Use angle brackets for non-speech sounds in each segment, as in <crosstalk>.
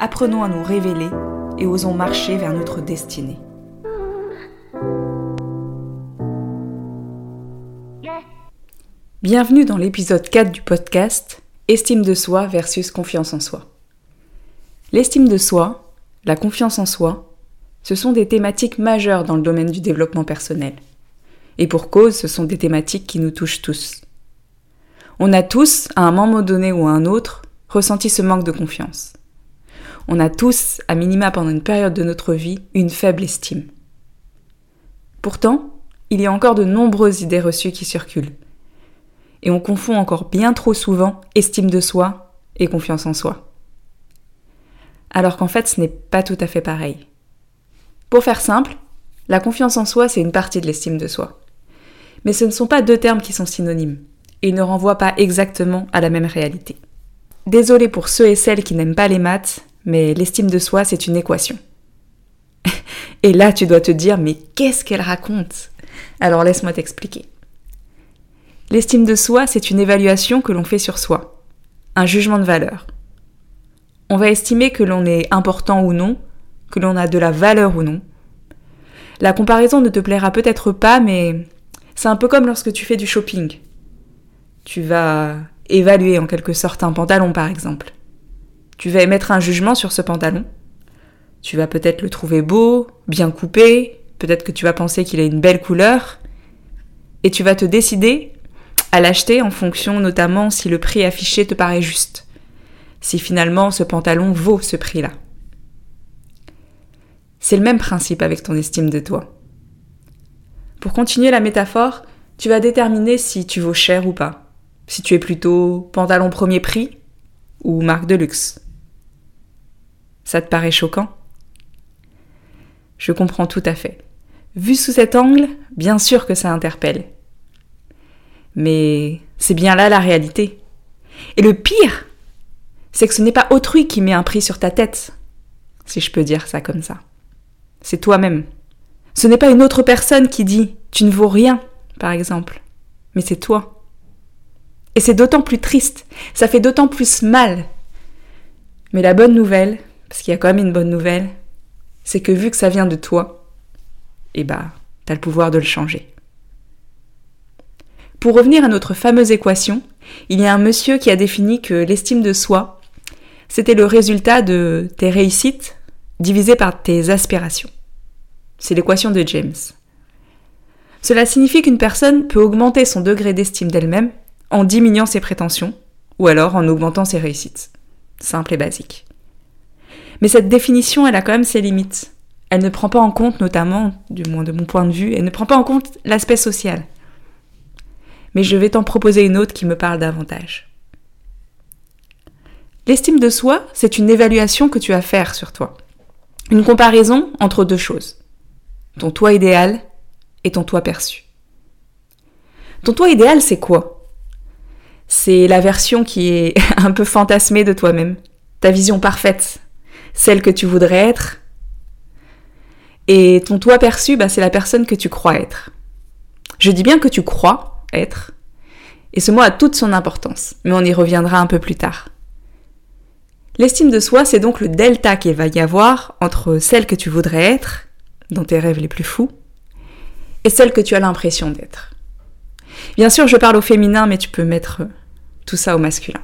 apprenons à nous révéler et osons marcher vers notre destinée. Bienvenue dans l'épisode 4 du podcast Estime de soi versus confiance en soi. L'estime de soi, la confiance en soi, ce sont des thématiques majeures dans le domaine du développement personnel. Et pour cause, ce sont des thématiques qui nous touchent tous. On a tous, à un moment donné ou à un autre, ressenti ce manque de confiance on a tous, à minima pendant une période de notre vie, une faible estime. Pourtant, il y a encore de nombreuses idées reçues qui circulent. Et on confond encore bien trop souvent estime de soi et confiance en soi. Alors qu'en fait, ce n'est pas tout à fait pareil. Pour faire simple, la confiance en soi, c'est une partie de l'estime de soi. Mais ce ne sont pas deux termes qui sont synonymes, et ne renvoient pas exactement à la même réalité. Désolé pour ceux et celles qui n'aiment pas les maths, mais l'estime de soi, c'est une équation. <laughs> Et là, tu dois te dire, mais qu'est-ce qu'elle raconte? Alors laisse-moi t'expliquer. L'estime de soi, c'est une évaluation que l'on fait sur soi, un jugement de valeur. On va estimer que l'on est important ou non, que l'on a de la valeur ou non. La comparaison ne te plaira peut-être pas, mais c'est un peu comme lorsque tu fais du shopping. Tu vas évaluer en quelque sorte un pantalon par exemple. Tu vas émettre un jugement sur ce pantalon. Tu vas peut-être le trouver beau, bien coupé, peut-être que tu vas penser qu'il a une belle couleur, et tu vas te décider à l'acheter en fonction notamment si le prix affiché te paraît juste, si finalement ce pantalon vaut ce prix-là. C'est le même principe avec ton estime de toi. Pour continuer la métaphore, tu vas déterminer si tu vaux cher ou pas, si tu es plutôt pantalon premier prix ou marque de luxe. Ça te paraît choquant? Je comprends tout à fait. Vu sous cet angle, bien sûr que ça interpelle. Mais c'est bien là la réalité. Et le pire, c'est que ce n'est pas autrui qui met un prix sur ta tête, si je peux dire ça comme ça. C'est toi-même. Ce n'est pas une autre personne qui dit tu ne vaux rien, par exemple, mais c'est toi. Et c'est d'autant plus triste, ça fait d'autant plus mal. Mais la bonne nouvelle, parce qu'il y a quand même une bonne nouvelle, c'est que vu que ça vient de toi, eh bah, t'as le pouvoir de le changer. Pour revenir à notre fameuse équation, il y a un monsieur qui a défini que l'estime de soi, c'était le résultat de tes réussites divisé par tes aspirations. C'est l'équation de James. Cela signifie qu'une personne peut augmenter son degré d'estime d'elle-même en diminuant ses prétentions ou alors en augmentant ses réussites. Simple et basique. Mais cette définition, elle a quand même ses limites. Elle ne prend pas en compte, notamment, du moins de mon point de vue, elle ne prend pas en compte l'aspect social. Mais je vais t'en proposer une autre qui me parle davantage. L'estime de soi, c'est une évaluation que tu as à faire sur toi. Une comparaison entre deux choses. Ton toi idéal et ton toi perçu. Ton toi idéal, c'est quoi? C'est la version qui est <laughs> un peu fantasmée de toi-même, ta vision parfaite, celle que tu voudrais être. Et ton toi perçu, bah, c'est la personne que tu crois être. Je dis bien que tu crois être, et ce mot a toute son importance, mais on y reviendra un peu plus tard. L'estime de soi, c'est donc le delta qu'il va y avoir entre celle que tu voudrais être, dans tes rêves les plus fous, et celle que tu as l'impression d'être. Bien sûr, je parle au féminin, mais tu peux mettre tout ça au masculin.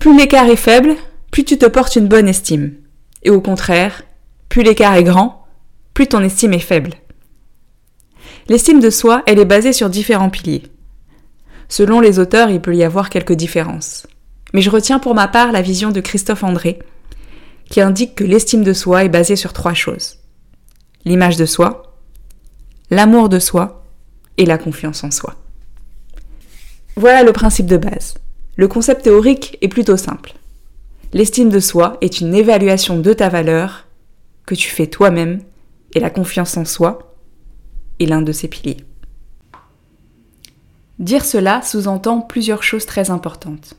Plus l'écart est faible, plus tu te portes une bonne estime. Et au contraire, plus l'écart est grand, plus ton estime est faible. L'estime de soi, elle est basée sur différents piliers. Selon les auteurs, il peut y avoir quelques différences. Mais je retiens pour ma part la vision de Christophe André, qui indique que l'estime de soi est basée sur trois choses. L'image de soi, l'amour de soi et la confiance en soi. Voilà le principe de base. Le concept théorique est plutôt simple. L'estime de soi est une évaluation de ta valeur que tu fais toi-même et la confiance en soi est l'un de ses piliers. Dire cela sous-entend plusieurs choses très importantes.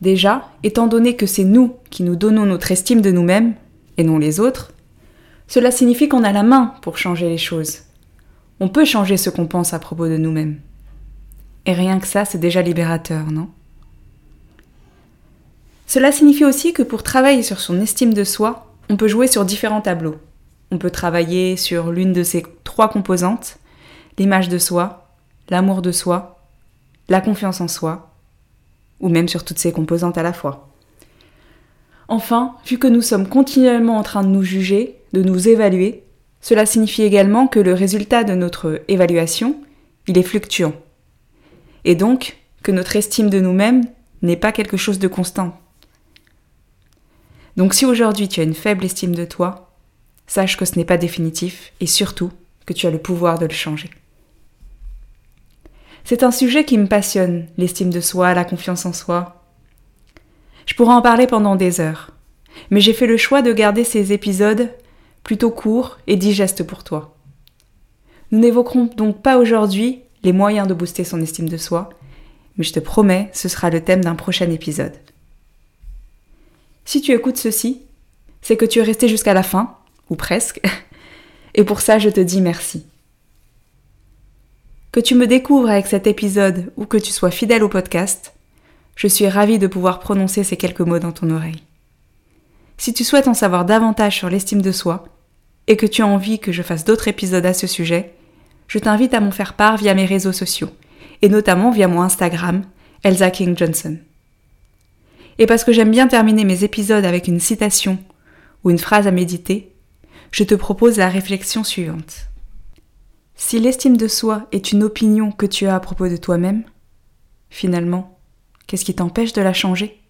Déjà, étant donné que c'est nous qui nous donnons notre estime de nous-mêmes, et non les autres, cela signifie qu'on a la main pour changer les choses. On peut changer ce qu'on pense à propos de nous-mêmes. Et rien que ça, c'est déjà libérateur, non? Cela signifie aussi que pour travailler sur son estime de soi, on peut jouer sur différents tableaux. On peut travailler sur l'une de ces trois composantes, l'image de soi, l'amour de soi, la confiance en soi, ou même sur toutes ces composantes à la fois. Enfin, vu que nous sommes continuellement en train de nous juger, de nous évaluer, cela signifie également que le résultat de notre évaluation, il est fluctuant. Et donc, que notre estime de nous-mêmes n'est pas quelque chose de constant. Donc si aujourd'hui tu as une faible estime de toi, sache que ce n'est pas définitif et surtout que tu as le pouvoir de le changer. C'est un sujet qui me passionne, l'estime de soi, la confiance en soi. Je pourrais en parler pendant des heures, mais j'ai fait le choix de garder ces épisodes plutôt courts et digestes pour toi. Nous n'évoquerons donc pas aujourd'hui les moyens de booster son estime de soi, mais je te promets, ce sera le thème d'un prochain épisode. Si tu écoutes ceci, c'est que tu es resté jusqu'à la fin, ou presque, <laughs> et pour ça je te dis merci. Que tu me découvres avec cet épisode ou que tu sois fidèle au podcast, je suis ravie de pouvoir prononcer ces quelques mots dans ton oreille. Si tu souhaites en savoir davantage sur l'estime de soi et que tu as envie que je fasse d'autres épisodes à ce sujet, je t'invite à m'en faire part via mes réseaux sociaux, et notamment via mon Instagram, Elsa King Johnson. Et parce que j'aime bien terminer mes épisodes avec une citation ou une phrase à méditer, je te propose la réflexion suivante. Si l'estime de soi est une opinion que tu as à propos de toi-même, finalement, qu'est-ce qui t'empêche de la changer?